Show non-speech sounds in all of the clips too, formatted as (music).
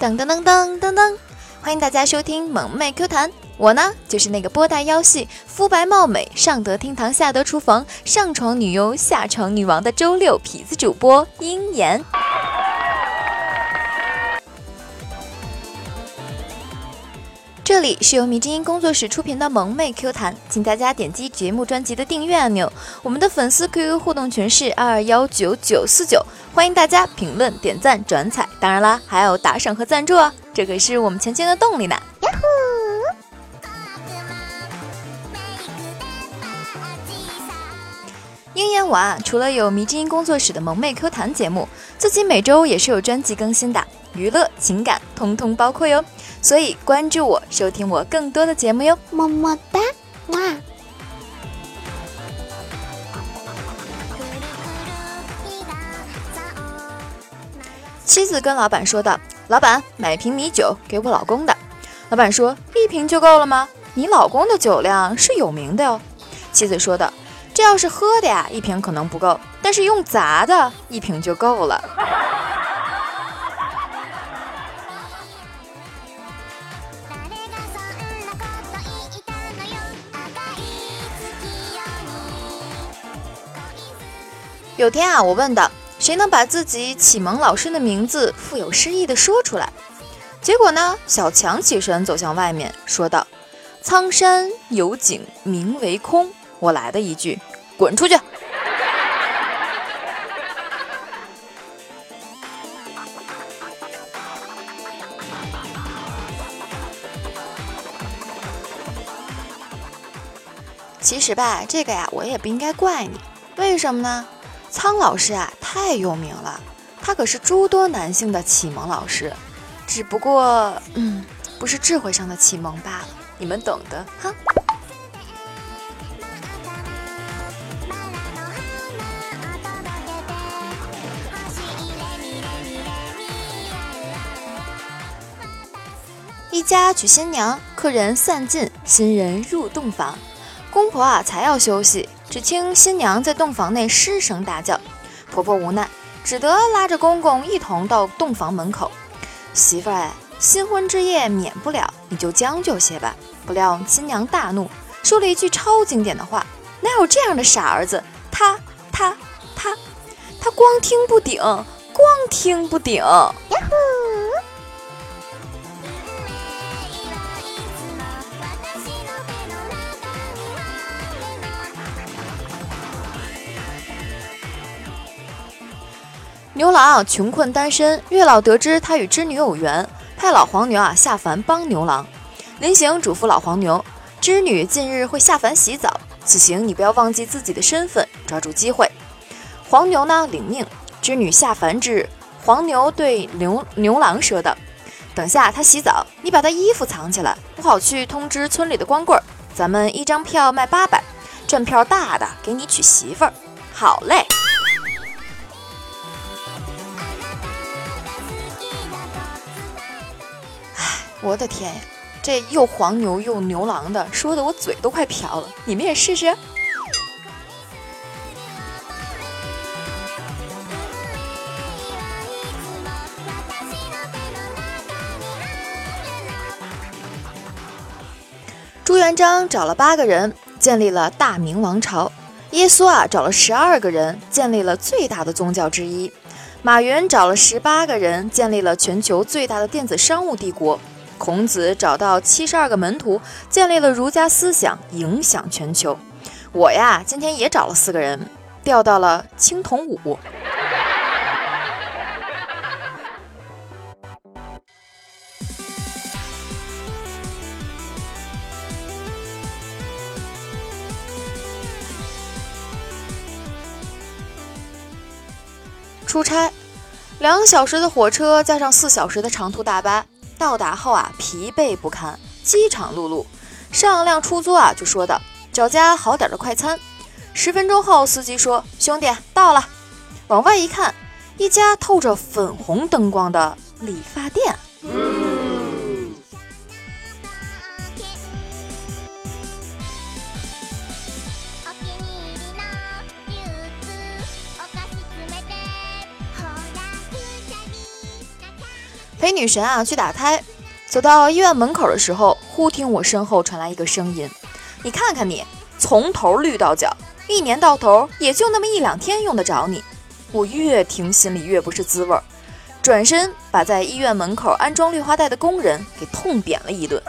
噔噔噔噔噔噔，欢迎大家收听萌妹 Q 弹。我呢，就是那个波大腰细、肤白貌美、上得厅堂下得厨房、上床女优下床女王的周六痞子主播鹰眼。这里是由迷之音工作室出品的萌妹 Q 弹，请大家点击节目专辑的订阅按钮。我们的粉丝 QQ 互动群是二二幺九九四九，欢迎大家评论、点赞、转采，当然啦，还有打赏和赞助哦，这可是我们前进的动力呢。鹰眼娃除了有迷之音工作室的萌妹 Q 弹节目，自己每周也是有专辑更新的，娱乐、情感通通包括哟。所以关注我，收听我更多的节目哟，么么哒，哇！妻子跟老板说道：“老板，买瓶米酒给我老公的。”老板说：“一瓶就够了吗？你老公的酒量是有名的哟。”妻子说道：“这要是喝的呀，一瓶可能不够，但是用砸的，一瓶就够了。”有天啊，我问道：“谁能把自己启蒙老师的名字富有诗意的说出来？”结果呢，小强起身走向外面，说道：“苍山有景名为空。”我来的一句：“滚出去！”其实吧，这个呀，我也不应该怪你。为什么呢？苍老师啊，太有名了，他可是诸多男性的启蒙老师，只不过，嗯，不是智慧上的启蒙罢了，你们懂的，哈。一家娶新娘，客人散尽，新人入洞房，公婆啊才要休息。只听新娘在洞房内失声大叫，婆婆无奈，只得拉着公公一同到洞房门口。媳妇儿，新婚之夜免不了，你就将就些吧。不料新娘大怒，说了一句超经典的话：“哪有这样的傻儿子？”他他他他光听不顶，光听不顶。牛郎穷困单身，月老得知他与织女有缘，派老黄牛啊下凡帮牛郎。临行嘱咐老黄牛：织女近日会下凡洗澡，此行你不要忘记自己的身份，抓住机会。黄牛呢领命。织女下凡之日，黄牛对牛牛郎说道：“等下他洗澡，你把他衣服藏起来，我好去通知村里的光棍儿，咱们一张票卖八百，赚票大的给你娶媳妇儿。”好嘞。我的天呀，这又黄牛又牛郎的，说的我嘴都快瓢了。你们也试试。朱元璋找了八个人，建立了大明王朝；耶稣啊找了十二个人，建立了最大的宗教之一；马云找了十八个人，建立了全球最大的电子商务帝国。孔子找到七十二个门徒，建立了儒家思想，影响全球。我呀，今天也找了四个人，调到了青铜五。出差，两小时的火车加上四小时的长途大巴。到达后啊，疲惫不堪，饥肠辘辘。上辆出租啊，就说道：“找家好点的快餐。”十分钟后，司机说：“兄弟，到了。”往外一看，一家透着粉红灯光的理发店。女神啊去打胎，走到医院门口的时候，忽听我身后传来一个声音：“你看看你，从头绿到脚，一年到头也就那么一两天用得着你。”我越听心里越不是滋味儿，转身把在医院门口安装绿化带的工人给痛扁了一顿。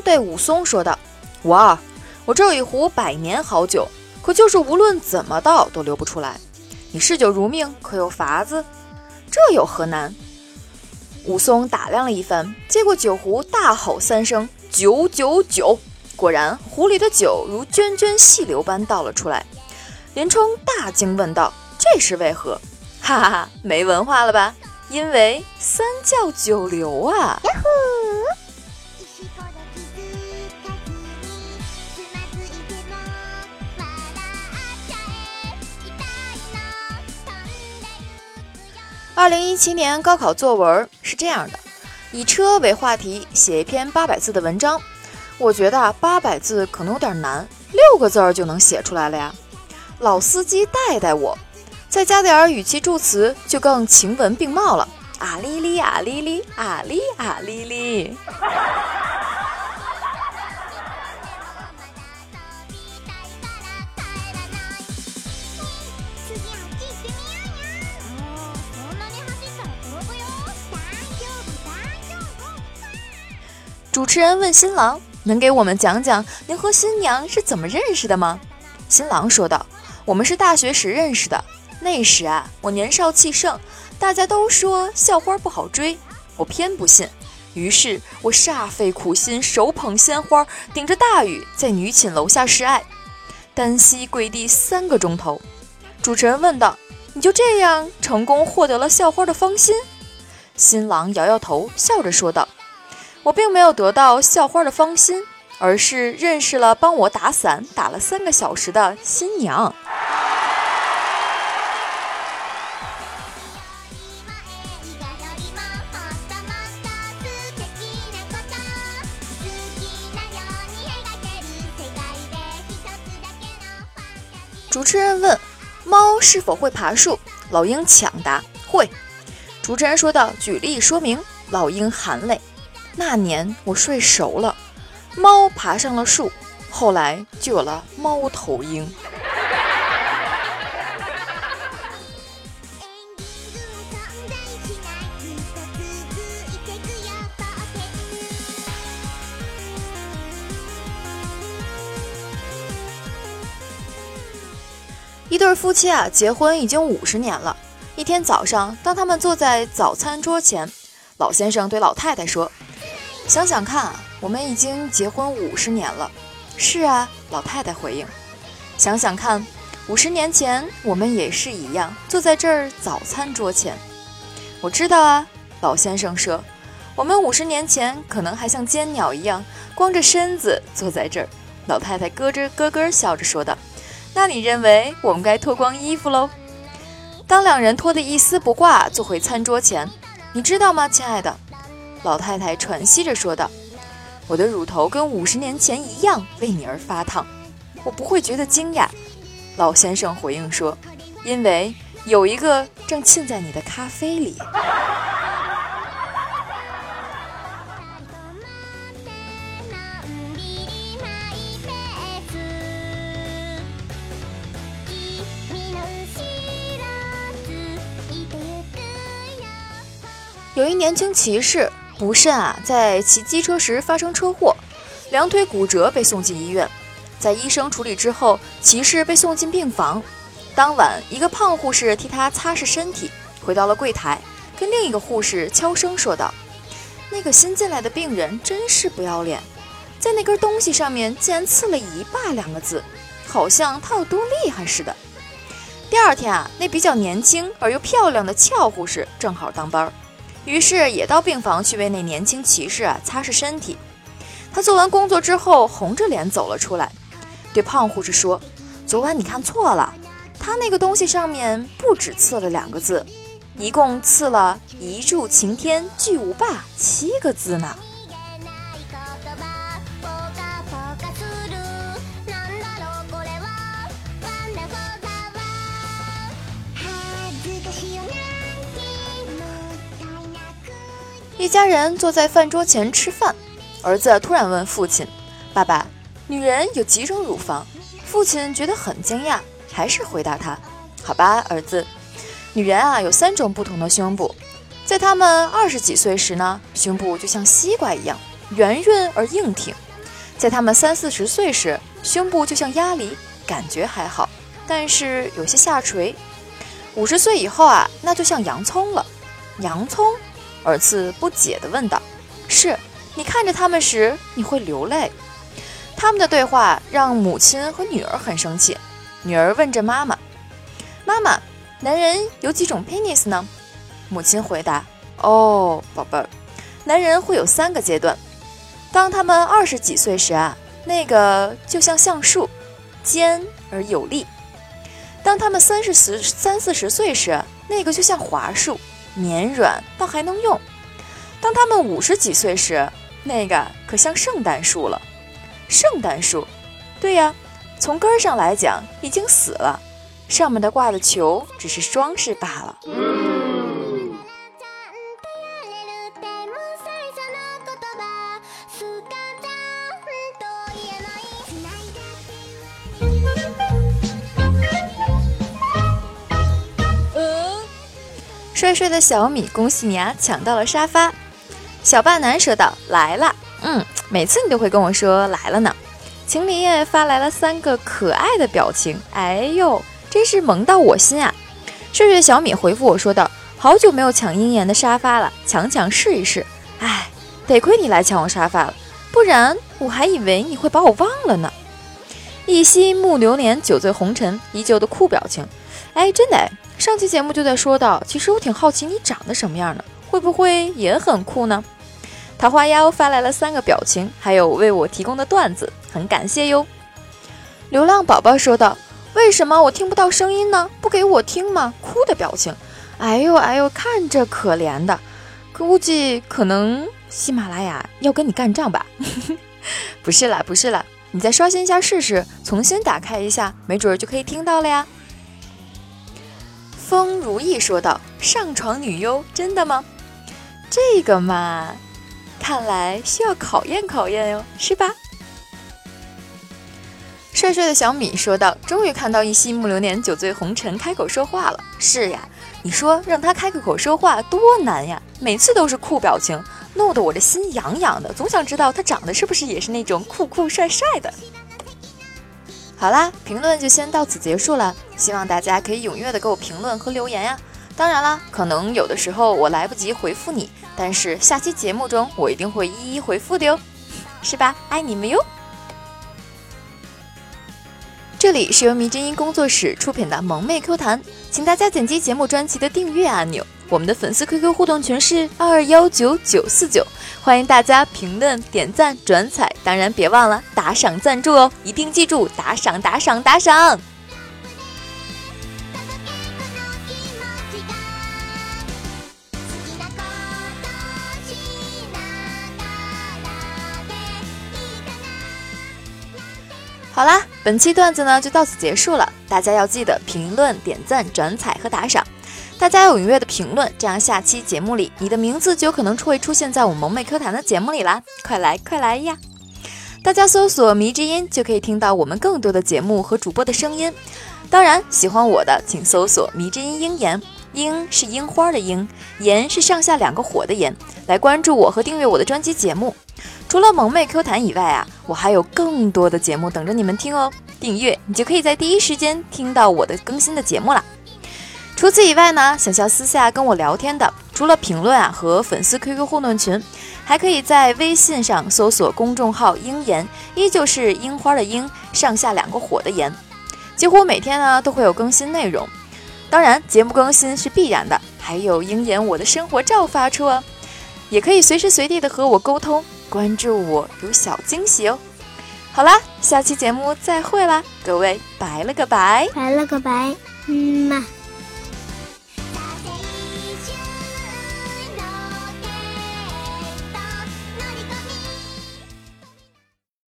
对武松说道：“我，我这有一壶百年好酒，可就是无论怎么倒都流不出来。你嗜酒如命，可有法子？这有何难？”武松打量了一番，接过酒壶，大吼三声：“九九九！”果然，壶里的酒如涓涓细流般倒了出来。林冲大惊，问道：“这是为何？”哈哈哈，没文化了吧？因为三教九流啊！呀呼二零一七年高考作文是这样的：以车为话题，写一篇八百字的文章。我觉得八百字可能有点难，六个字儿就能写出来了呀。老司机带带我，再加点语气助词，就更情文并茂了。啊哩哩啊哩哩啊哩啊哩哩。主持人问新郎：“能给我们讲讲您和新娘是怎么认识的吗？”新郎说道：“我们是大学时认识的。那时啊，我年少气盛，大家都说校花不好追，我偏不信。于是我煞费苦心，手捧鲜花，顶着大雨在女寝楼下示爱，单膝跪地三个钟头。”主持人问道：“你就这样成功获得了校花的芳心？”新郎摇摇头，笑着说道。我并没有得到校花的芳心，而是认识了帮我打伞打了三个小时的新娘。主持人问：“猫是否会爬树？”老鹰抢答：“会。”主持人说道：“举例说明。”老鹰含泪。那年我睡熟了，猫爬上了树，后来就有了猫头鹰。一对夫妻啊，结婚已经五十年了。一天早上，当他们坐在早餐桌前，老先生对老太太说。想想看，我们已经结婚五十年了。是啊，老太太回应。想想看，五十年前我们也是一样，坐在这儿早餐桌前。我知道啊，老先生说，我们五十年前可能还像尖鸟一样，光着身子坐在这儿。老太太咯吱咯咯笑着说道：“那你认为我们该脱光衣服喽？”当两人脱得一丝不挂，坐回餐桌前，你知道吗，亲爱的？老太太喘息着说道：“我的乳头跟五十年前一样为你而发烫，我不会觉得惊讶。”老先生回应说：“因为有一个正浸在你的咖啡里。” (laughs) 有一年轻骑士。不慎啊，在骑机车时发生车祸，两腿骨折，被送进医院。在医生处理之后，骑士被送进病房。当晚，一个胖护士替他擦拭身体，回到了柜台，跟另一个护士悄声说道：“那个新进来的病人真是不要脸，在那根东西上面竟然刺了‘一霸’两个字，好像他有多厉害似的。”第二天啊，那比较年轻而又漂亮的俏护士正好当班儿。于是也到病房去为那年轻骑士啊擦拭身体。他做完工作之后，红着脸走了出来，对胖护士说：“昨晚你看错了，他那个东西上面不止刺了两个字，一共刺了“一柱擎天巨无霸”七个字呢。一家人坐在饭桌前吃饭，儿子突然问父亲：“爸爸，女人有几种乳房？”父亲觉得很惊讶，还是回答他：“好吧，儿子，女人啊有三种不同的胸部，在她们二十几岁时呢，胸部就像西瓜一样圆润而硬挺；在她们三四十岁时，胸部就像鸭梨，感觉还好，但是有些下垂；五十岁以后啊，那就像洋葱了。洋葱。”儿子不解地问道：“是你看着他们时，你会流泪？”他们的对话让母亲和女儿很生气。女儿问着妈妈：“妈妈，男人有几种 penis 呢？”母亲回答：“哦，宝贝儿，男人会有三个阶段。当他们二十几岁时啊，那个就像橡树，尖而有力；当他们三十十三四十岁时，那个就像华树。”绵软，倒还能用。当他们五十几岁时，那个可像圣诞树了。圣诞树，对呀，从根儿上来讲已经死了，上面的挂的球只是装饰罢了。帅帅的小米，恭喜你啊，抢到了沙发。小霸男说道：“来了，嗯，每次你都会跟我说来了呢。”秦林也发来了三个可爱的表情，哎呦，真是萌到我心啊！帅帅的小米回复我说道：“好久没有抢鹰眼的沙发了，抢抢试一试。”哎，得亏你来抢我沙发了，不然我还以为你会把我忘了呢。一夕暮流年，酒醉红尘，依旧的酷表情。哎，真的哎。上期节目就在说到，其实我挺好奇你长得什么样的，会不会也很酷呢？桃花妖发来了三个表情，还有为我提供的段子，很感谢哟。流浪宝宝说道：“为什么我听不到声音呢？不给我听吗？”哭的表情，哎呦哎呦，看着可怜的，估计可能喜马拉雅要跟你干仗吧？(laughs) 不是啦，不是啦，你再刷新一下试试，重新打开一下，没准就可以听到了呀。风如意说道：“上床女优，真的吗？这个嘛，看来需要考验考验哟，是吧？”帅帅的小米说道：“终于看到一夕暮流年，酒醉红尘开口说话了。是呀，你说让他开个口说话多难呀？每次都是酷表情，弄得我的心痒痒的，总想知道他长得是不是也是那种酷酷帅帅的。”好啦，评论就先到此结束了。希望大家可以踊跃的给我评论和留言呀。当然啦，可能有的时候我来不及回复你，但是下期节目中我一定会一一回复的哟，是吧？爱你们哟。这里是由迷之音工作室出品的萌妹 Q 弹，请大家点击节目专辑的订阅按钮。我们的粉丝 QQ 互动群是二二幺九九四九，欢迎大家评论、点赞、转采，当然别忘了打赏赞助哦！一定记住打赏、打赏、打赏。好啦，本期段子呢就到此结束了，大家要记得评论、点赞、转采和打赏。大家要踊跃的评论，这样下期节目里你的名字就有可能会出现在我们萌妹 Q 弹的节目里啦！快来快来呀！大家搜索“迷之音”就可以听到我们更多的节目和主播的声音。当然，喜欢我的请搜索“迷之音鹰眼”，鹰是樱花的鹰，炎是上下两个火的炎，来关注我和订阅我的专辑节目。除了萌妹 Q 弹以外啊，我还有更多的节目等着你们听哦！订阅你就可以在第一时间听到我的更新的节目了。除此以外呢，想要私下跟我聊天的，除了评论啊和粉丝 QQ 互动群，还可以在微信上搜索公众号“樱言”，依旧是樱花的樱，上下两个火的言。几乎每天呢都会有更新内容，当然节目更新是必然的，还有樱言我的生活照发出哦，也可以随时随地的和我沟通，关注我有小惊喜哦。好啦，下期节目再会啦，各位拜了个拜，拜了个拜，嗯嘛。